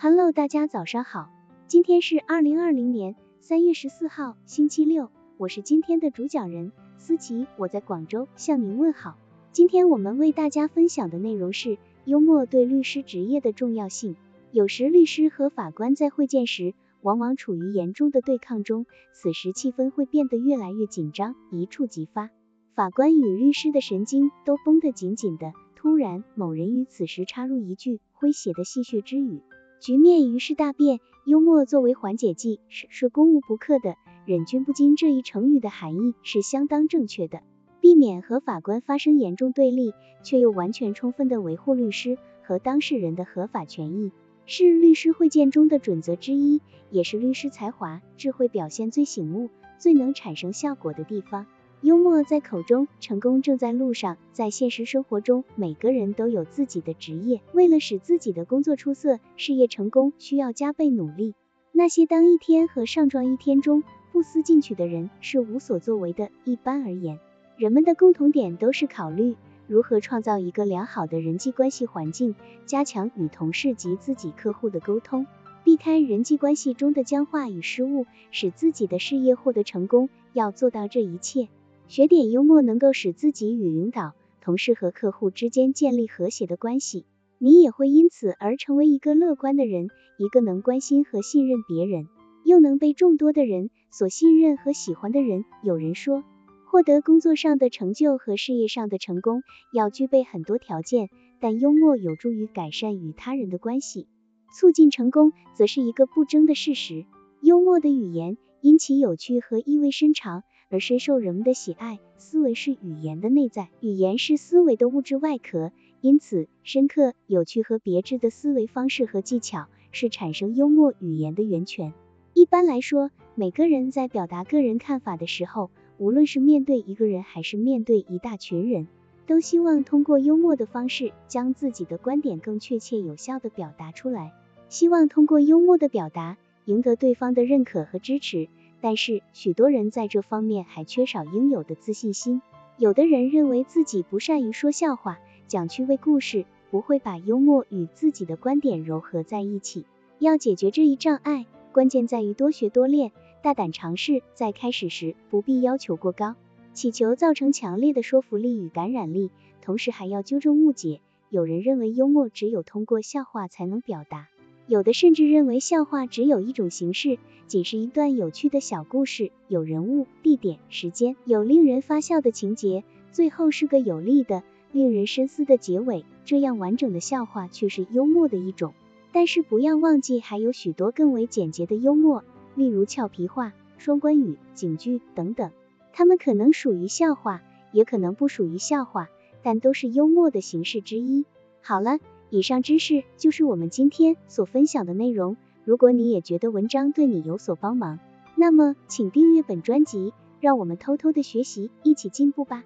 Hello，大家早上好，今天是二零二零年三月十四号，星期六，我是今天的主讲人思琪，我在广州向您问好。今天我们为大家分享的内容是幽默对律师职业的重要性。有时律师和法官在会见时，往往处于严重的对抗中，此时气氛会变得越来越紧张，一触即发，法官与律师的神经都绷得紧紧的。突然，某人于此时插入一句诙谐的戏谑之语。局面于是大变，幽默作为缓解剂是是攻无不克的。忍俊不禁这一成语的含义是相当正确的，避免和法官发生严重对立，却又完全充分的维护律师和当事人的合法权益，是律师会见中的准则之一，也是律师才华、智慧表现最醒目、最能产生效果的地方。幽默在口中，成功正在路上。在现实生活中，每个人都有自己的职业，为了使自己的工作出色、事业成功，需要加倍努力。那些当一天和上撞一天中不思进取的人，是无所作为的。一般而言，人们的共同点都是考虑如何创造一个良好的人际关系环境，加强与同事及自己客户的沟通，避开人际关系中的僵化与失误，使自己的事业获得成功。要做到这一切。学点幽默能够使自己与领导、同事和客户之间建立和谐的关系，你也会因此而成为一个乐观的人，一个能关心和信任别人，又能被众多的人所信任和喜欢的人。有人说，获得工作上的成就和事业上的成功要具备很多条件，但幽默有助于改善与他人的关系，促进成功，则是一个不争的事实。幽默的语言因其有趣和意味深长。而深受人们的喜爱。思维是语言的内在，语言是思维的物质外壳，因此，深刻、有趣和别致的思维方式和技巧是产生幽默语言的源泉。一般来说，每个人在表达个人看法的时候，无论是面对一个人还是面对一大群人，都希望通过幽默的方式将自己的观点更确切有效的表达出来，希望通过幽默的表达赢得对方的认可和支持。但是，许多人在这方面还缺少应有的自信心。有的人认为自己不善于说笑话、讲趣味故事，不会把幽默与自己的观点糅合在一起。要解决这一障碍，关键在于多学多练，大胆尝试。在开始时，不必要求过高，祈求造成强烈的说服力与感染力，同时还要纠正误解。有人认为幽默只有通过笑话才能表达。有的甚至认为笑话只有一种形式，仅是一段有趣的小故事，有人物、地点、时间，有令人发笑的情节，最后是个有力的、令人深思的结尾。这样完整的笑话却是幽默的一种。但是不要忘记，还有许多更为简洁的幽默，例如俏皮话、双关语、警句等等。它们可能属于笑话，也可能不属于笑话，但都是幽默的形式之一。好了。以上知识就是我们今天所分享的内容。如果你也觉得文章对你有所帮忙，那么请订阅本专辑，让我们偷偷的学习，一起进步吧。